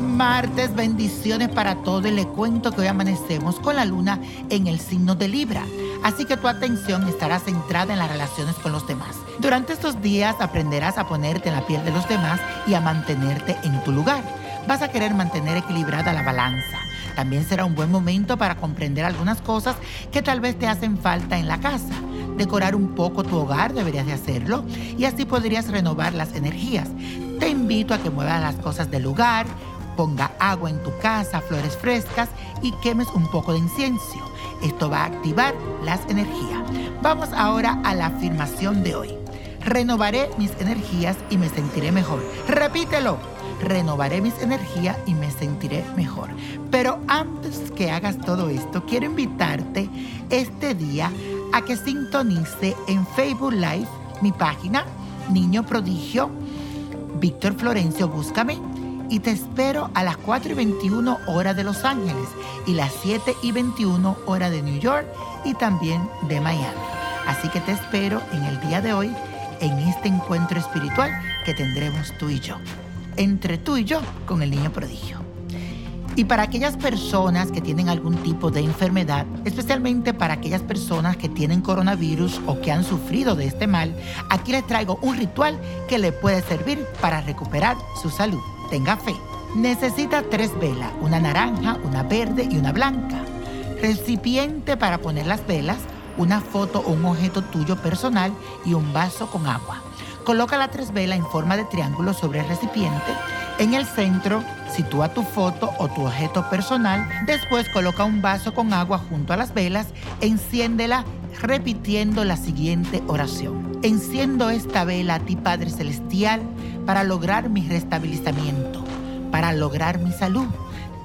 martes, bendiciones para todos. Y le cuento que hoy amanecemos con la luna en el signo de Libra. Así que tu atención estará centrada en las relaciones con los demás. Durante estos días aprenderás a ponerte en la piel de los demás y a mantenerte en tu lugar. Vas a querer mantener equilibrada la balanza. También será un buen momento para comprender algunas cosas que tal vez te hacen falta en la casa. Decorar un poco tu hogar deberías de hacerlo y así podrías renovar las energías. Invito a que muevas las cosas del lugar, ponga agua en tu casa, flores frescas y quemes un poco de incienso. Esto va a activar las energías. Vamos ahora a la afirmación de hoy. Renovaré mis energías y me sentiré mejor. Repítelo. Renovaré mis energías y me sentiré mejor. Pero antes que hagas todo esto, quiero invitarte este día a que sintonice en Facebook Live mi página Niño Prodigio Víctor Florencio, búscame y te espero a las 4 y 21 horas de Los Ángeles y las 7 y 21 horas de New York y también de Miami. Así que te espero en el día de hoy en este encuentro espiritual que tendremos tú y yo, entre tú y yo con el niño prodigio. Y para aquellas personas que tienen algún tipo de enfermedad, especialmente para aquellas personas que tienen coronavirus o que han sufrido de este mal, aquí les traigo un ritual que le puede servir para recuperar su salud. Tenga fe. Necesita tres velas, una naranja, una verde y una blanca. Recipiente para poner las velas, una foto o un objeto tuyo personal y un vaso con agua. Coloca las tres velas en forma de triángulo sobre el recipiente. En el centro, sitúa tu foto o tu objeto personal. Después coloca un vaso con agua junto a las velas. Enciéndela repitiendo la siguiente oración. Enciendo esta vela a ti, Padre Celestial, para lograr mi restabilizamiento, para lograr mi salud.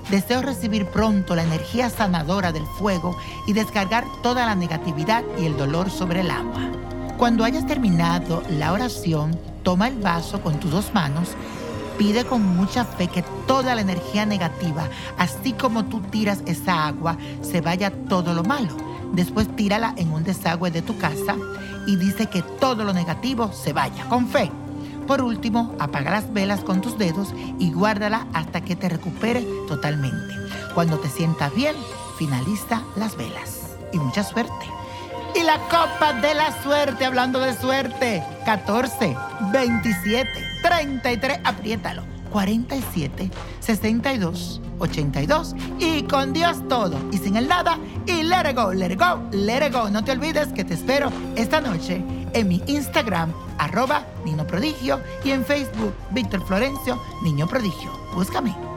Deseo recibir pronto la energía sanadora del fuego y descargar toda la negatividad y el dolor sobre el agua. Cuando hayas terminado la oración, toma el vaso con tus dos manos, pide con mucha fe que toda la energía negativa, así como tú tiras esa agua, se vaya todo lo malo. Después tírala en un desagüe de tu casa y dice que todo lo negativo se vaya, con fe. Por último, apaga las velas con tus dedos y guárdala hasta que te recupere totalmente. Cuando te sientas bien, finaliza las velas. Y mucha suerte. Y la copa de la suerte, hablando de suerte, 14, 27, 33, apriétalo, 47, 62, 82 y con Dios todo y sin el nada y let it go, let it go, let it go. No te olvides que te espero esta noche en mi Instagram, arroba Niño Prodigio y en Facebook, Víctor Florencio, Niño Prodigio. Búscame.